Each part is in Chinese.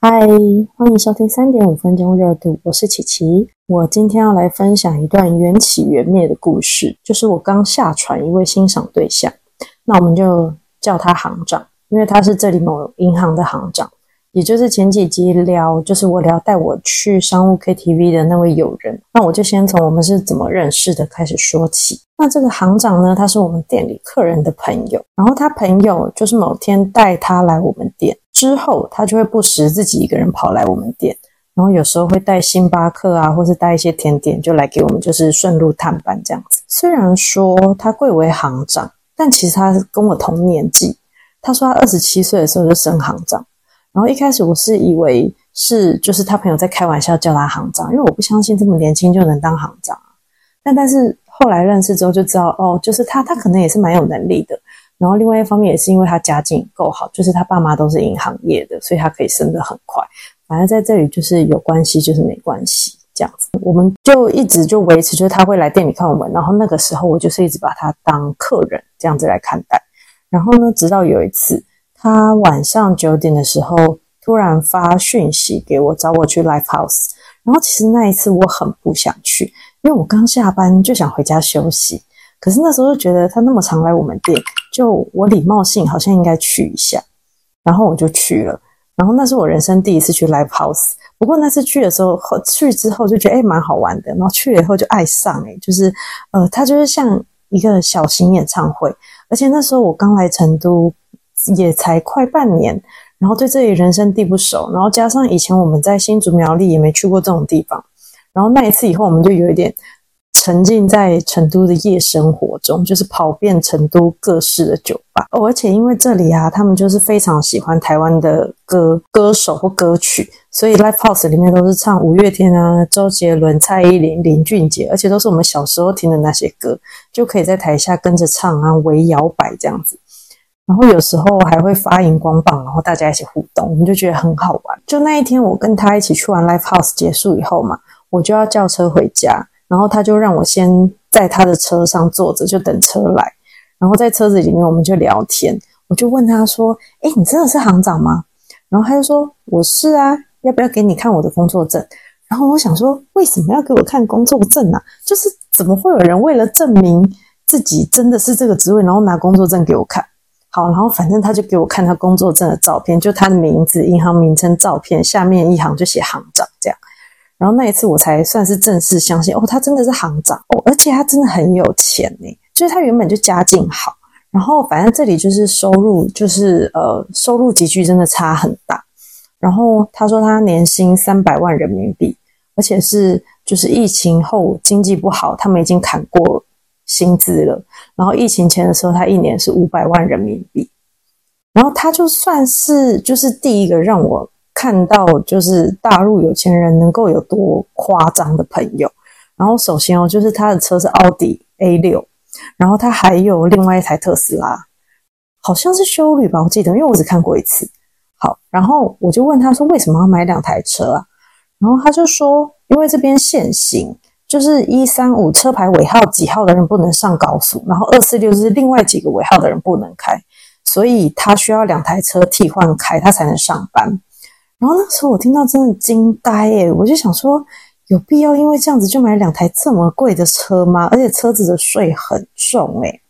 嗨，欢迎收听三点五分钟热度，我是琪琪。我今天要来分享一段缘起缘灭的故事，就是我刚下船一位欣赏对象，那我们就叫他行长，因为他是这里某银行的行长。也就是前几集聊，就是我聊带我去商务 KTV 的那位友人，那我就先从我们是怎么认识的开始说起。那这个行长呢，他是我们店里客人的朋友，然后他朋友就是某天带他来我们店之后，他就会不时自己一个人跑来我们店，然后有时候会带星巴克啊，或是带一些甜点就来给我们，就是顺路探班这样子。虽然说他贵为行长，但其实他跟我同年纪。他说他二十七岁的时候就升行长。然后一开始我是以为是就是他朋友在开玩笑叫他行长，因为我不相信这么年轻就能当行长但但是后来认识之后就知道，哦，就是他他可能也是蛮有能力的。然后另外一方面也是因为他家境够好，就是他爸妈都是银行业的，所以他可以升得很快。反正在这里就是有关系就是没关系这样子，我们就一直就维持，就是他会来店里看我们。然后那个时候我就是一直把他当客人这样子来看待。然后呢，直到有一次。他晚上九点的时候突然发讯息给我，找我去 live house。然后其实那一次我很不想去，因为我刚下班就想回家休息。可是那时候就觉得他那么常来我们店，就我礼貌性好像应该去一下。然后我就去了。然后那是我人生第一次去 live house。不过那次去的时候，去之后就觉得哎蛮好玩的。然后去了以后就爱上哎，就是呃，它就是像一个小型演唱会。而且那时候我刚来成都。也才快半年，然后对这里人生地不熟，然后加上以前我们在新竹苗栗也没去过这种地方，然后那一次以后，我们就有一点沉浸在成都的夜生活中，就是跑遍成都各式的酒吧。而且因为这里啊，他们就是非常喜欢台湾的歌歌手或歌曲，所以 live house 里面都是唱五月天啊、周杰伦、蔡依林、林俊杰，而且都是我们小时候听的那些歌，就可以在台下跟着唱啊，围摇摆这样子。然后有时候还会发荧光棒，然后大家一起互动，我们就觉得很好玩。就那一天，我跟他一起去完 live house 结束以后嘛，我就要叫车回家，然后他就让我先在他的车上坐着，就等车来。然后在车子里面，我们就聊天。我就问他说：“哎，你真的是行长吗？”然后他就说：“我是啊，要不要给你看我的工作证？”然后我想说：“为什么要给我看工作证呢？就是怎么会有人为了证明自己真的是这个职位，然后拿工作证给我看？”好，然后反正他就给我看他工作证的照片，就他的名字、银行名称、照片，下面一行就写行长这样。然后那一次我才算是正式相信，哦，他真的是行长哦，而且他真的很有钱呢。就是他原本就家境好，然后反正这里就是收入，就是呃收入集聚真的差很大。然后他说他年薪三百万人民币，而且是就是疫情后经济不好，他们已经砍过。薪资了，然后疫情前的时候，他一年是五百万人民币，然后他就算是就是第一个让我看到就是大陆有钱人能够有多夸张的朋友。然后首先哦，就是他的车是奥迪 A 六，然后他还有另外一台特斯拉，好像是修旅吧，我记得，因为我只看过一次。好，然后我就问他说为什么要买两台车啊？然后他就说因为这边限行。就是一三五车牌尾号几号的人不能上高速，然后二四六是另外几个尾号的人不能开，所以他需要两台车替换开，他才能上班。然后那时候我听到真的惊呆耶，我就想说，有必要因为这样子就买两台这么贵的车吗？而且车子的税很重诶。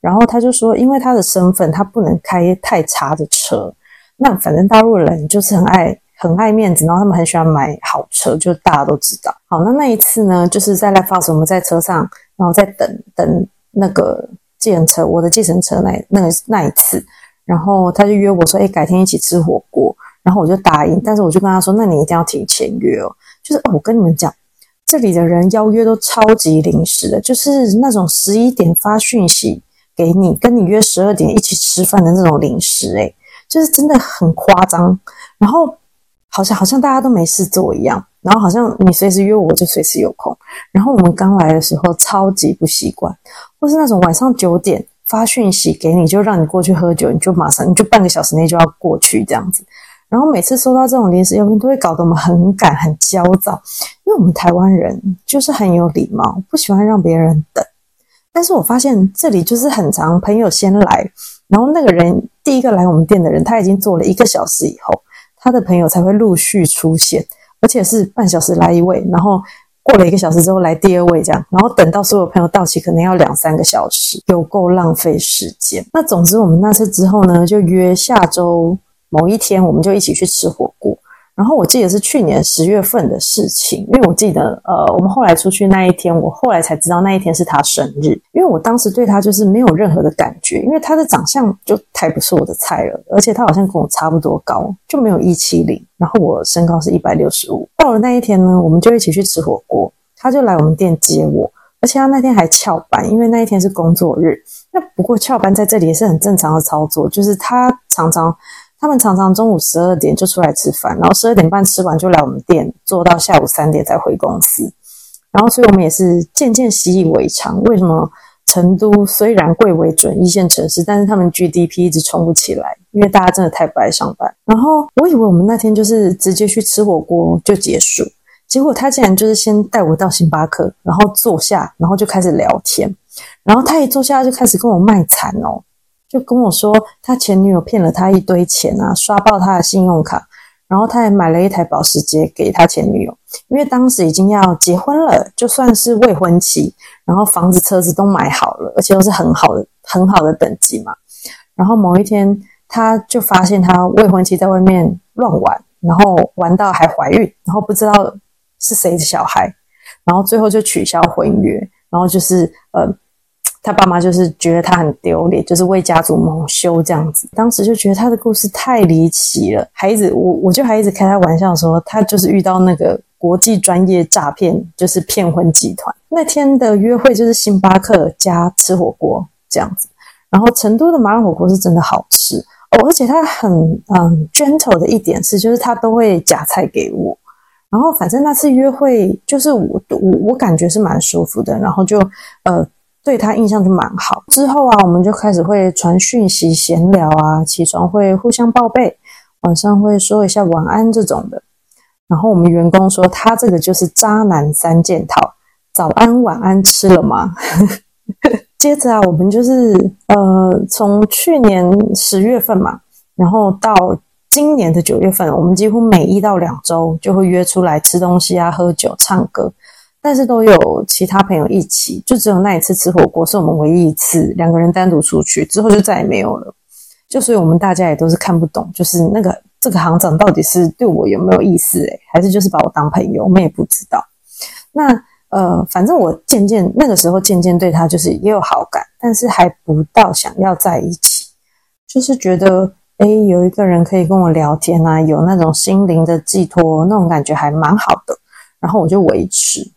然后他就说，因为他的身份，他不能开太差的车。那反正大陆人就是很爱。很爱面子，然后他们很喜欢买好车，就大家都知道。好，那那一次呢，就是在 Live House，我们在车上，然后在等等那个计程车，我的计程车那那个那一次，然后他就约我说，哎，改天一起吃火锅，然后我就答应，但是我就跟他说，那你一定要提前约哦，就是我跟你们讲，这里的人邀约都超级临时的，就是那种十一点发讯息给你，跟你约十二点一起吃饭的那种临时，诶就是真的很夸张，然后。好像好像大家都没事做一样，然后好像你随时约我就随时有空。然后我们刚来的时候超级不习惯，或是那种晚上九点发讯息给你，就让你过去喝酒，你就马上你就半个小时内就要过去这样子。然后每次收到这种临时邀约，都会搞得我们很赶很焦躁，因为我们台湾人就是很有礼貌，不喜欢让别人等。但是我发现这里就是很长，朋友先来，然后那个人第一个来我们店的人，他已经做了一个小时以后。他的朋友才会陆续出现，而且是半小时来一位，然后过了一个小时之后来第二位这样，然后等到所有朋友到齐，可能要两三个小时，有够浪费时间。那总之，我们那次之后呢，就约下周某一天，我们就一起去吃火锅。然后我记得是去年十月份的事情，因为我记得，呃，我们后来出去那一天，我后来才知道那一天是他生日，因为我当时对他就是没有任何的感觉，因为他的长相就太不是我的菜了，而且他好像跟我差不多高，就没有一七零，然后我身高是一百六十五。到了那一天呢，我们就一起去吃火锅，他就来我们店接我，而且他那天还翘班，因为那一天是工作日。那不过翘班在这里也是很正常的操作，就是他常常。他们常常中午十二点就出来吃饭，然后十二点半吃完就来我们店做到下午三点再回公司。然后，所以我们也是渐渐习以为常。为什么成都虽然贵为准一线城市，但是他们 GDP 一直冲不起来？因为大家真的太不爱上班。然后，我以为我们那天就是直接去吃火锅就结束，结果他竟然就是先带我到星巴克，然后坐下，然后就开始聊天。然后他一坐下就开始跟我卖惨哦。就跟我说，他前女友骗了他一堆钱啊，刷爆他的信用卡，然后他还买了一台保时捷给他前女友，因为当时已经要结婚了，就算是未婚妻，然后房子车子都买好了，而且都是很好的很好的等级嘛。然后某一天，他就发现他未婚妻在外面乱玩，然后玩到还怀孕，然后不知道是谁的小孩，然后最后就取消婚约，然后就是呃。他爸妈就是觉得他很丢脸，就是为家族蒙羞这样子。当时就觉得他的故事太离奇了，还一直我我就还一直开他玩笑说，他就是遇到那个国际专业诈骗，就是骗婚集团。那天的约会就是星巴克加吃火锅这样子。然后成都的麻辣火锅是真的好吃哦，而且他很嗯 gentle 的一点是，就是他都会夹菜给我。然后反正那次约会就是我我我感觉是蛮舒服的，然后就呃。对他印象就蛮好。之后啊，我们就开始会传讯息、闲聊啊，起床会互相报备，晚上会说一下晚安这种的。然后我们员工说，他这个就是渣男三件套：早安、晚安，吃了吗？接着啊，我们就是呃，从去年十月份嘛，然后到今年的九月份，我们几乎每一到两周就会约出来吃东西啊、喝酒、唱歌。但是都有其他朋友一起，就只有那一次吃火锅是我们唯一一次两个人单独出去，之后就再也没有了。就所以我们大家也都是看不懂，就是那个这个行长到底是对我有没有意思诶，还是就是把我当朋友，我们也不知道。那呃，反正我渐渐那个时候渐渐对他就是也有好感，但是还不到想要在一起，就是觉得诶有一个人可以跟我聊天啊，有那种心灵的寄托，那种感觉还蛮好的，然后我就维持。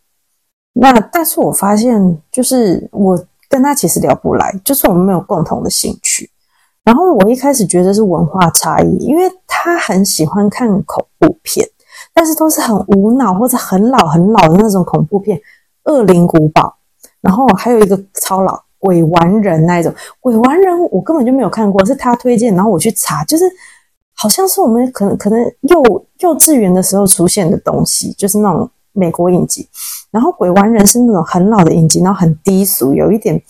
那但是我发现，就是我跟他其实聊不来，就是我们没有共同的兴趣。然后我一开始觉得是文化差异，因为他很喜欢看恐怖片，但是都是很无脑或者很老很老的那种恐怖片，《恶灵古堡》，然后还有一个超老《鬼玩人》那一种，《鬼玩人》我根本就没有看过，是他推荐，然后我去查，就是好像是我们可能可能幼幼稚园的时候出现的东西，就是那种。美国影集，然后《鬼玩人》是那种很老的影集，然后很低俗，有一点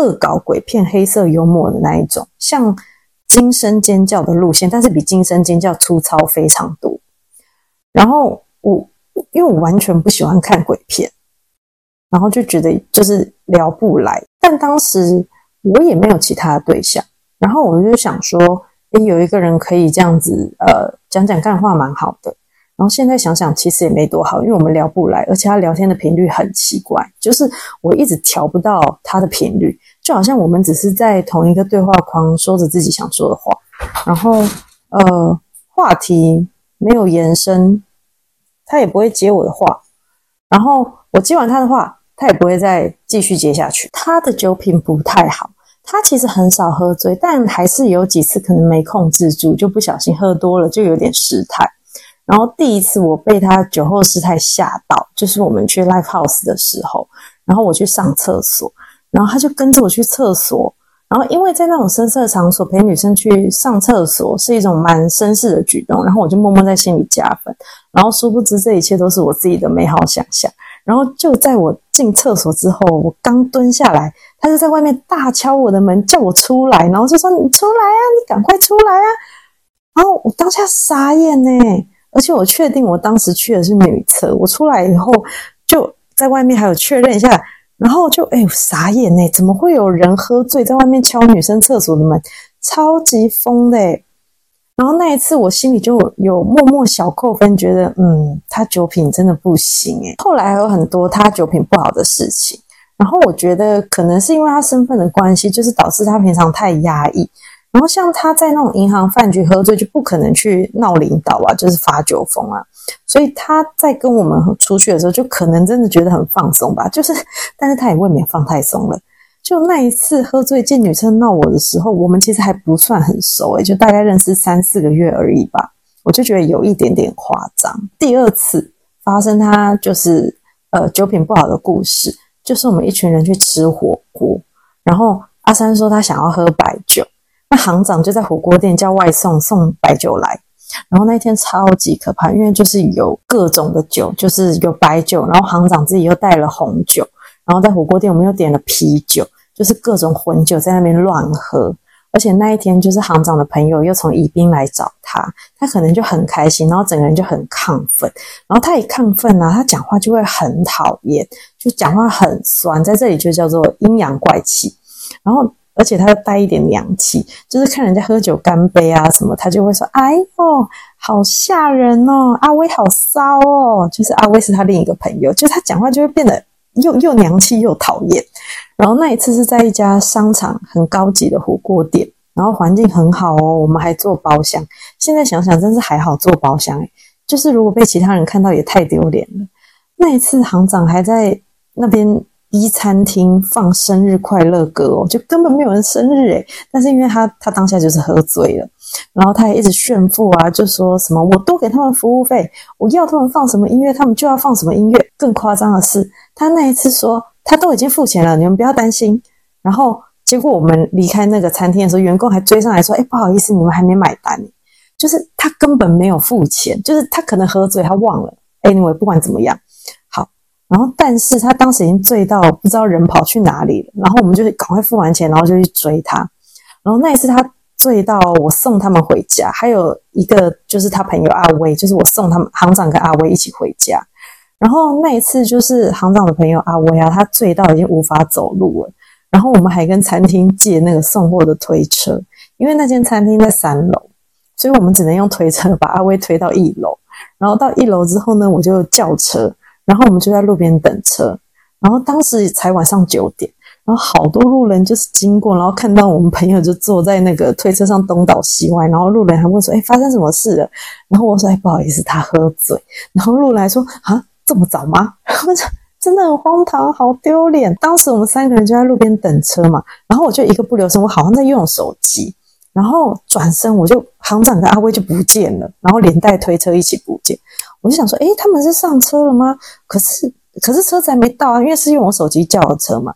恶搞鬼片、黑色幽默的那一种，像《惊声尖叫》的路线，但是比《惊声尖叫》粗糙非常多。然后我因为我完全不喜欢看鬼片，然后就觉得就是聊不来。但当时我也没有其他的对象，然后我就想说，诶，有一个人可以这样子，呃，讲讲干话，蛮好的。然后现在想想，其实也没多好，因为我们聊不来，而且他聊天的频率很奇怪，就是我一直调不到他的频率，就好像我们只是在同一个对话框说着自己想说的话，然后呃话题没有延伸，他也不会接我的话，然后我接完他的话，他也不会再继续接下去。他的酒品不太好，他其实很少喝醉，但还是有几次可能没控制住，就不小心喝多了，就有点失态。然后第一次我被他酒后失态吓到，就是我们去 live house 的时候，然后我去上厕所，然后他就跟着我去厕所，然后因为在那种深色场所陪女生去上厕所是一种蛮绅士的举动，然后我就默默在心里加分，然后殊不知这一切都是我自己的美好想象。然后就在我进厕所之后，我刚蹲下来，他就在外面大敲我的门，叫我出来，然后就说：“你出来啊，你赶快出来啊！”然后我当下傻眼呢，而且我确定我当时去的是女厕，我出来以后就在外面还有确认一下，然后就哎傻眼呢，怎么会有人喝醉在外面敲女生厕所的门？超级疯的。然后那一次我心里就有默默小扣分，觉得嗯，他酒品真的不行诶后来还有很多他酒品不好的事情，然后我觉得可能是因为他身份的关系，就是导致他平常太压抑。然后像他在那种银行饭局喝醉，就不可能去闹领导啊，就是发酒疯啊。所以他在跟我们出去的时候，就可能真的觉得很放松吧。就是，但是他也未免放太松了。就那一次喝醉见女生闹我的时候，我们其实还不算很熟诶，就大概认识三四个月而已吧。我就觉得有一点点夸张。第二次发生他就是呃酒品不好的故事，就是我们一群人去吃火锅，然后阿三说他想要喝白酒，那行长就在火锅店叫外送送白酒来，然后那一天超级可怕，因为就是有各种的酒，就是有白酒，然后行长自己又带了红酒。然后在火锅店，我们又点了啤酒，就是各种混酒在那边乱喝。而且那一天，就是行长的朋友又从宜宾来找他，他可能就很开心，然后整个人就很亢奋。然后他一亢奋呢，他讲话就会很讨厌，就讲话很酸，在这里就叫做阴阳怪气。然后，而且他又带一点娘气，就是看人家喝酒干杯啊什么，他就会说：“哎呦，好吓人哦，阿威好骚哦。”就是阿威是他另一个朋友，就他讲话就会变得。又又娘气又讨厌，然后那一次是在一家商场很高级的火锅店，然后环境很好哦，我们还做包厢。现在想想真是还好做包厢诶就是如果被其他人看到也太丢脸了。那一次行长还在那边。一餐厅放生日快乐歌哦，就根本没有人生日诶但是因为他他当下就是喝醉了，然后他还一直炫富啊，就说什么我多给他们服务费，我要他们放什么音乐，他们就要放什么音乐。更夸张的是，他那一次说他都已经付钱了，你们不要担心。然后结果我们离开那个餐厅的时候，员工还追上来说：“哎，不好意思，你们还没买单。”就是他根本没有付钱，就是他可能喝醉，他忘了。Anyway，不管怎么样。然后，但是他当时已经醉到不知道人跑去哪里了。然后我们就赶快付完钱，然后就去追他。然后那一次他醉到我送他们回家，还有一个就是他朋友阿威，就是我送他们行长跟阿威一起回家。然后那一次就是行长的朋友阿威啊，他醉到已经无法走路了。然后我们还跟餐厅借那个送货的推车，因为那间餐厅在三楼，所以我们只能用推车把阿威推到一楼。然后到一楼之后呢，我就叫车。然后我们就在路边等车，然后当时才晚上九点，然后好多路人就是经过，然后看到我们朋友就坐在那个推车上东倒西歪，然后路人还问说：“哎，发生什么事了？”然后我说：“哎，不好意思，他喝醉。”然后路人还说：“啊，这么早吗？”我说：“真的很荒唐，好丢脸。”当时我们三个人就在路边等车嘛，然后我就一个不留神，我好像在用手机，然后转身我就行长跟阿威就不见了，然后连带推车一起不见。我就想说，诶，他们是上车了吗？可是，可是车子还没到啊，因为是用我手机叫的车嘛。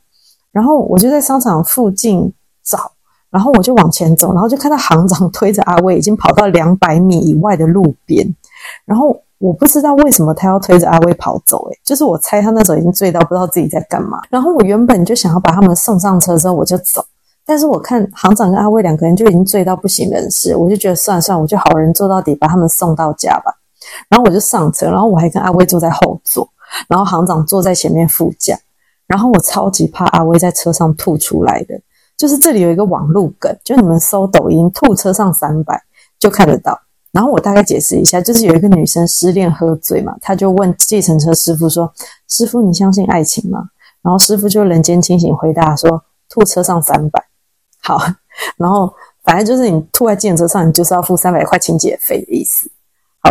然后我就在商场附近找，然后我就往前走，然后就看到行长推着阿威已经跑到两百米以外的路边。然后我不知道为什么他要推着阿威跑走，诶，就是我猜他那时候已经醉到不知道自己在干嘛。然后我原本就想要把他们送上车之后我就走，但是我看行长跟阿威两个人就已经醉到不省人事，我就觉得算了算了，我就好人做到底，把他们送到家吧。然后我就上车，然后我还跟阿威坐在后座，然后行长坐在前面副驾。然后我超级怕阿威在车上吐出来的，就是这里有一个网路梗，就你们搜抖音“吐车上三百”就看得到。然后我大概解释一下，就是有一个女生失恋喝醉嘛，她就问计程车师傅说：“师傅，你相信爱情吗？”然后师傅就人间清醒回答说：“吐车上三百。”好，然后反正就是你吐在计程车上，你就是要付三百块清洁费的意思。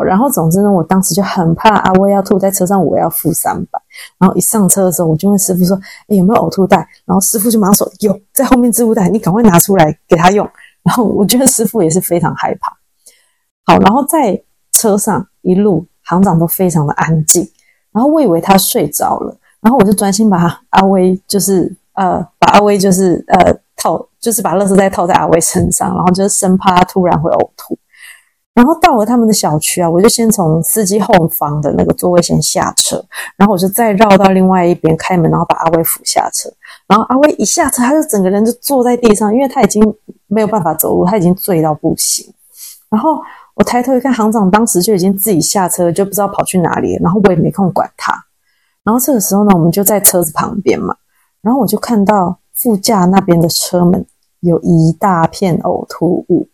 然后，总之呢，我当时就很怕阿威要吐在车上，我要付三百。然后一上车的时候，我就问师傅说：“哎，有没有呕吐袋？”然后师傅就马上说：“有，在后面置物袋，你赶快拿出来给他用。”然后我觉得师傅也是非常害怕。好，然后在车上一路行长都非常的安静。然后我以为他睡着了，然后我就专心把阿威就是呃把阿威就是呃套就是把乐色袋套在阿威身上，然后就是生怕他突然会呕吐。然后到了他们的小区啊，我就先从司机后方的那个座位先下车，然后我就再绕到另外一边开门，然后把阿威扶下车。然后阿威一下车，他就整个人就坐在地上，因为他已经没有办法走路，他已经醉到不行。然后我抬头一看，行长当时就已经自己下车，就不知道跑去哪里，然后我也没空管他。然后这个时候呢，我们就在车子旁边嘛，然后我就看到副驾那边的车门有一大片呕吐物，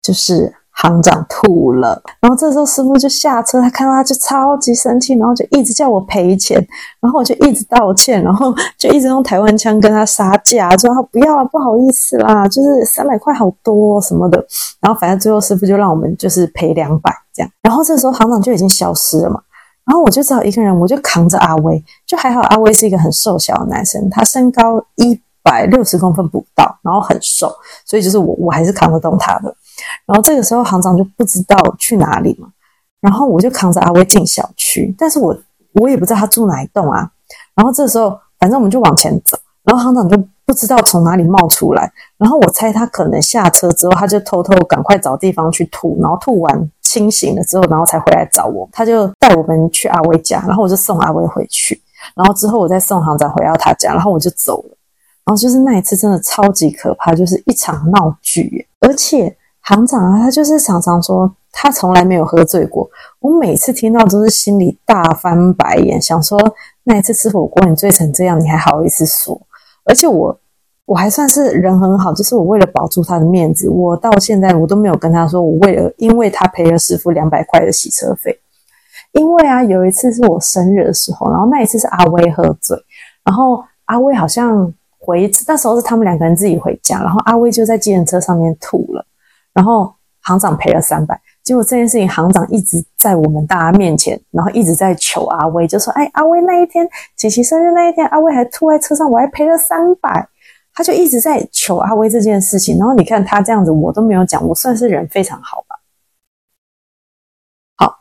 就是。行长吐了，然后这时候师傅就下车，他看到他就超级生气，然后就一直叫我赔钱，然后我就一直道歉，然后就一直用台湾腔跟他杀价，说他不要啊，不好意思啦，就是三百块好多什么的，然后反正最后师傅就让我们就是赔两百这样，然后这时候行长就已经消失了嘛，然后我就只好一个人，我就扛着阿威，就还好阿威是一个很瘦小的男生，他身高一百六十公分不到，然后很瘦，所以就是我我还是扛得动他的。然后这个时候行长就不知道去哪里嘛，然后我就扛着阿威进小区，但是我我也不知道他住哪一栋啊。然后这时候反正我们就往前走，然后行长就不知道从哪里冒出来，然后我猜他可能下车之后他就偷偷赶快找地方去吐，然后吐完清醒了之后，然后才回来找我。他就带我们去阿威家，然后我就送阿威回去，然后之后我再送行长回到他家，然后我就走了。然后就是那一次真的超级可怕，就是一场闹剧，而且。行长啊，他就是常常说他从来没有喝醉过。我每次听到都是心里大翻白眼，想说那一次吃火锅你醉成这样，你还好意思说？而且我我还算是人很好，就是我为了保住他的面子，我到现在我都没有跟他说我为了因为他赔了师傅两百块的洗车费。因为啊，有一次是我生日的时候，然后那一次是阿威喝醉，然后阿威好像回那时候是他们两个人自己回家，然后阿威就在计程车上面吐了。然后行长赔了三百，结果这件事情行长一直在我们大家面前，然后一直在求阿威，就说：“哎，阿威那一天琪琪生日那一天，阿威还吐在车上，我还赔了三百。”他就一直在求阿威这件事情。然后你看他这样子，我都没有讲，我算是人非常好吧？好，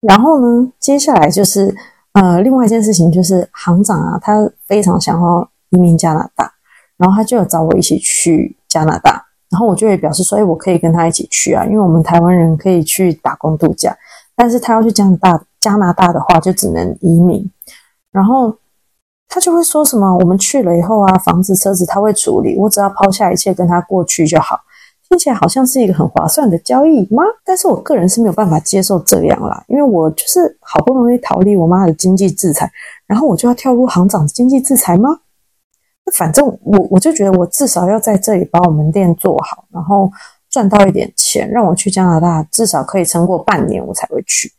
然后呢，接下来就是呃，另外一件事情就是行长啊，他非常想要移民加拿大，然后他就有找我一起去加拿大。然后我就会表示说，哎，我可以跟他一起去啊，因为我们台湾人可以去打工度假，但是他要去加拿大，加拿大的话就只能移民。然后他就会说什么，我们去了以后啊，房子、车子他会处理，我只要抛下一切跟他过去就好。听起来好像是一个很划算的交易吗？但是我个人是没有办法接受这样啦，因为我就是好不容易逃离我妈的经济制裁，然后我就要跳入行长的经济制裁吗？反正我我就觉得我至少要在这里把我们店做好，然后赚到一点钱，让我去加拿大至少可以撑过半年，我才会去。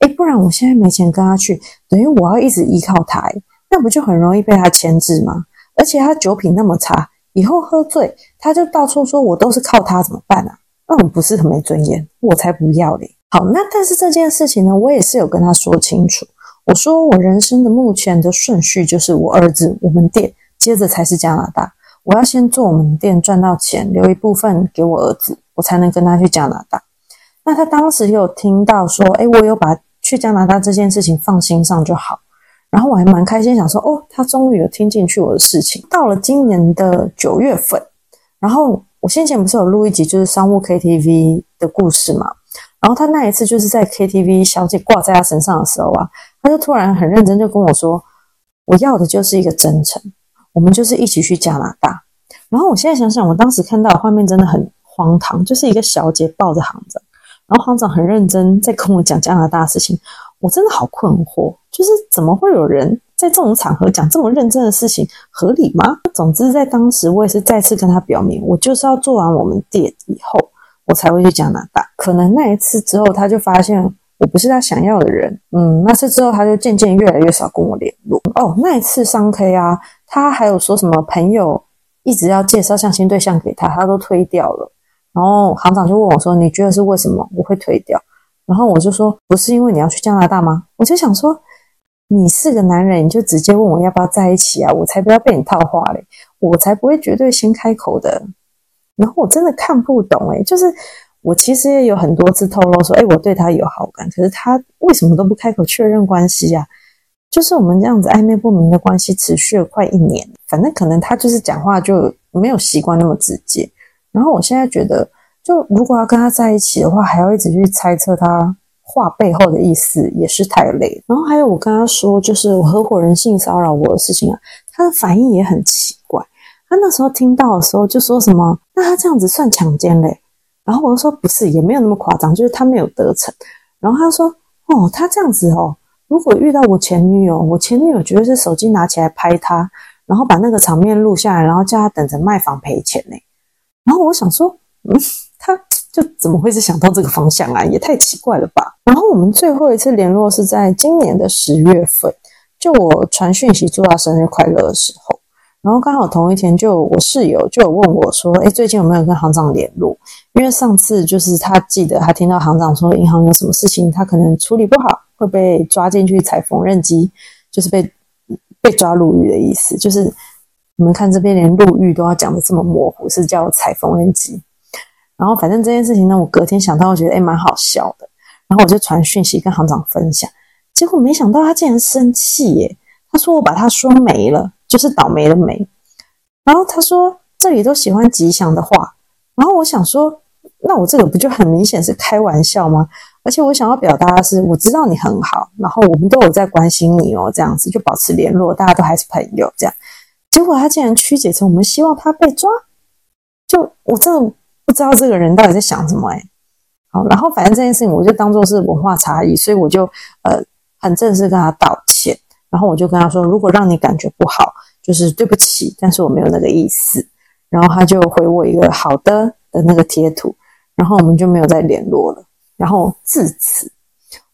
哎，不然我现在没钱跟他去，等于我要一直依靠他，那不就很容易被他牵制吗？而且他酒品那么差，以后喝醉他就到处说我都是靠他，怎么办啊？那我不是很没尊严？我才不要嘞！好，那但是这件事情呢，我也是有跟他说清楚，我说我人生的目前的顺序就是我儿子，我们店。接着才是加拿大，我要先做我们店赚到钱，留一部分给我儿子，我才能跟他去加拿大。那他当时有听到说，哎，我有把去加拿大这件事情放心上就好。然后我还蛮开心，想说，哦，他终于有听进去我的事情。到了今年的九月份，然后我先前不是有录一集就是商务 KTV 的故事嘛？然后他那一次就是在 KTV 小姐挂在他身上的时候啊，他就突然很认真就跟我说，我要的就是一个真诚。我们就是一起去加拿大，然后我现在想想，我当时看到的画面真的很荒唐，就是一个小姐抱着行长，然后行长很认真在跟我讲加拿大的事情，我真的好困惑，就是怎么会有人在这种场合讲这么认真的事情，合理吗？总之，在当时我也是再次跟他表明，我就是要做完我们店以后，我才会去加拿大。可能那一次之后，他就发现。我不是他想要的人，嗯，那次之后他就渐渐越来越少跟我联络。哦，那一次商 K 啊，他还有说什么朋友一直要介绍相亲对象给他，他都推掉了。然后行长就问我说：“你觉得是为什么我会推掉？”然后我就说：“不是因为你要去加拿大吗？”我就想说：“你是个男人，你就直接问我要不要在一起啊？我才不要被你套话嘞，我才不会绝对先开口的。”然后我真的看不懂诶，就是。我其实也有很多次透露说，哎，我对他有好感，可是他为什么都不开口确认关系呀？就是我们这样子暧昧不明的关系持续了快一年，反正可能他就是讲话就没有习惯那么直接。然后我现在觉得，就如果要跟他在一起的话，还要一直去猜测他话背后的意思，也是太累。然后还有我跟他说，就是我合伙人性骚扰我的事情啊，他的反应也很奇怪。他那时候听到的时候就说什么，那他这样子算强奸嘞？然后我就说不是，也没有那么夸张，就是他没有得逞。然后他说哦，他这样子哦，如果遇到我前女友，我前女友绝对是手机拿起来拍他，然后把那个场面录下来，然后叫他等着卖房赔钱呢。然后我想说，嗯，他就怎么会是想到这个方向啊？也太奇怪了吧。然后我们最后一次联络是在今年的十月份，就我传讯息祝他生日快乐的时候。然后刚好同一天，就我室友就有问我说：“哎，最近有没有跟行长联络？因为上次就是他记得他听到行长说银行有什么事情，他可能处理不好，会被抓进去踩缝纫机，就是被被抓入狱的意思。就是你们看这边连入狱都要讲的这么模糊，是叫踩缝纫机。然后反正这件事情呢，我隔天想到，我觉得哎蛮好笑的，然后我就传讯息跟行长分享，结果没想到他竟然生气耶！他说我把他说没了。”就是倒霉的霉，然后他说这里都喜欢吉祥的话，然后我想说，那我这个不就很明显是开玩笑吗？而且我想要表达的是，我知道你很好，然后我们都有在关心你哦，这样子就保持联络，大家都还是朋友这样。结果他竟然曲解成我们希望他被抓，就我真的不知道这个人到底在想什么哎。好，然后反正这件事情我就当做是文化差异，所以我就呃很正式跟他道歉。然后我就跟他说：“如果让你感觉不好，就是对不起，但是我没有那个意思。”然后他就回我一个“好的”的那个贴图，然后我们就没有再联络了。然后自此，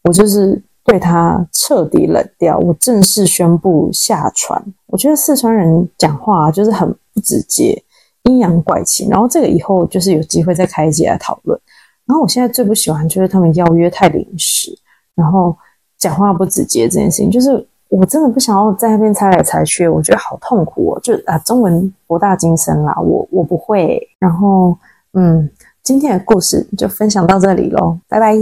我就是对他彻底冷掉。我正式宣布下船。我觉得四川人讲话就是很不直接，阴阳怪气。然后这个以后就是有机会再开一集来讨论。然后我现在最不喜欢就是他们邀约太临时，然后讲话不直接这件事情，就是。我真的不想要在那边猜来猜去，我觉得好痛苦哦。就啊，中文博大精深啦，我我不会。然后，嗯，今天的故事就分享到这里喽，拜拜。